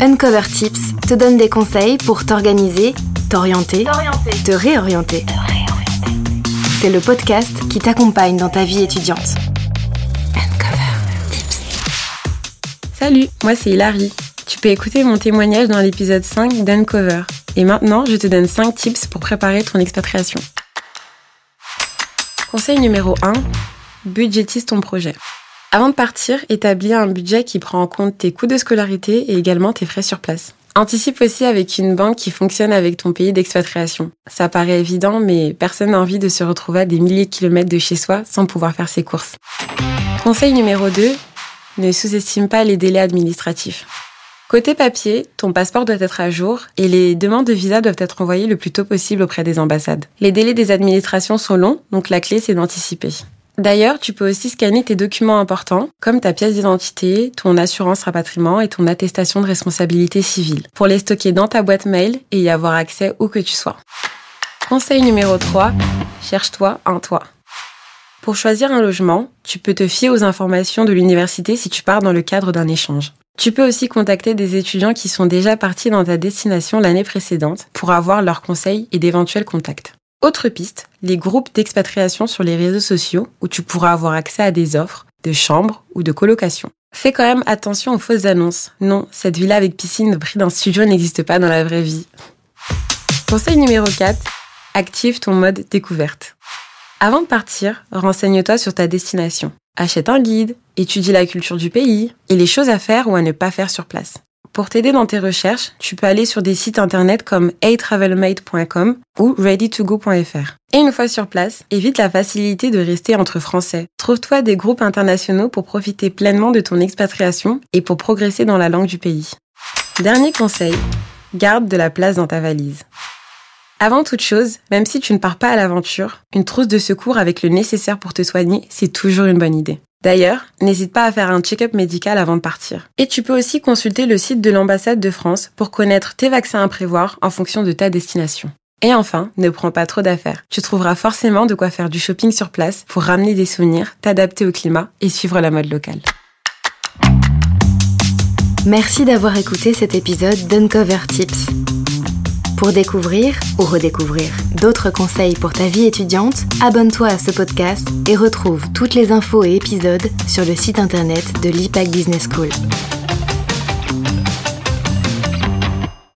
Uncover Tips te donne des conseils pour t'organiser, t'orienter, te réorienter. C'est le podcast qui t'accompagne dans ta vie étudiante. Uncover Tips. Salut, moi c'est Hilary. Tu peux écouter mon témoignage dans l'épisode 5 d'Uncover. Et maintenant, je te donne 5 tips pour préparer ton expatriation. Conseil numéro 1. Budgétise ton projet. Avant de partir, établis un budget qui prend en compte tes coûts de scolarité et également tes frais sur place. Anticipe aussi avec une banque qui fonctionne avec ton pays d'expatriation. Ça paraît évident, mais personne n'a envie de se retrouver à des milliers de kilomètres de chez soi sans pouvoir faire ses courses. Conseil numéro 2. Ne sous-estime pas les délais administratifs. Côté papier, ton passeport doit être à jour et les demandes de visa doivent être envoyées le plus tôt possible auprès des ambassades. Les délais des administrations sont longs, donc la clé c'est d'anticiper. D'ailleurs, tu peux aussi scanner tes documents importants, comme ta pièce d'identité, ton assurance rapatriement et ton attestation de responsabilité civile, pour les stocker dans ta boîte mail et y avoir accès où que tu sois. Conseil numéro 3, cherche-toi un toit. Pour choisir un logement, tu peux te fier aux informations de l'université si tu pars dans le cadre d'un échange. Tu peux aussi contacter des étudiants qui sont déjà partis dans ta destination l'année précédente pour avoir leurs conseils et d'éventuels contacts. Autre piste, les groupes d'expatriation sur les réseaux sociaux où tu pourras avoir accès à des offres de chambres ou de colocation. Fais quand même attention aux fausses annonces. Non, cette villa avec piscine au prix d'un studio n'existe pas dans la vraie vie. Conseil numéro 4, active ton mode découverte. Avant de partir, renseigne-toi sur ta destination. Achète un guide, étudie la culture du pays et les choses à faire ou à ne pas faire sur place. Pour t'aider dans tes recherches, tu peux aller sur des sites internet comme atravelmate.com ou readytogo.fr. Et une fois sur place, évite la facilité de rester entre Français. Trouve-toi des groupes internationaux pour profiter pleinement de ton expatriation et pour progresser dans la langue du pays. Dernier conseil, garde de la place dans ta valise. Avant toute chose, même si tu ne pars pas à l'aventure, une trousse de secours avec le nécessaire pour te soigner, c'est toujours une bonne idée. D'ailleurs, n'hésite pas à faire un check-up médical avant de partir. Et tu peux aussi consulter le site de l'ambassade de France pour connaître tes vaccins à prévoir en fonction de ta destination. Et enfin, ne prends pas trop d'affaires. Tu trouveras forcément de quoi faire du shopping sur place pour ramener des souvenirs, t'adapter au climat et suivre la mode locale. Merci d'avoir écouté cet épisode d'Uncover Tips. Pour découvrir ou redécouvrir d'autres conseils pour ta vie étudiante, abonne-toi à ce podcast et retrouve toutes les infos et épisodes sur le site internet de l'IPAC Business School.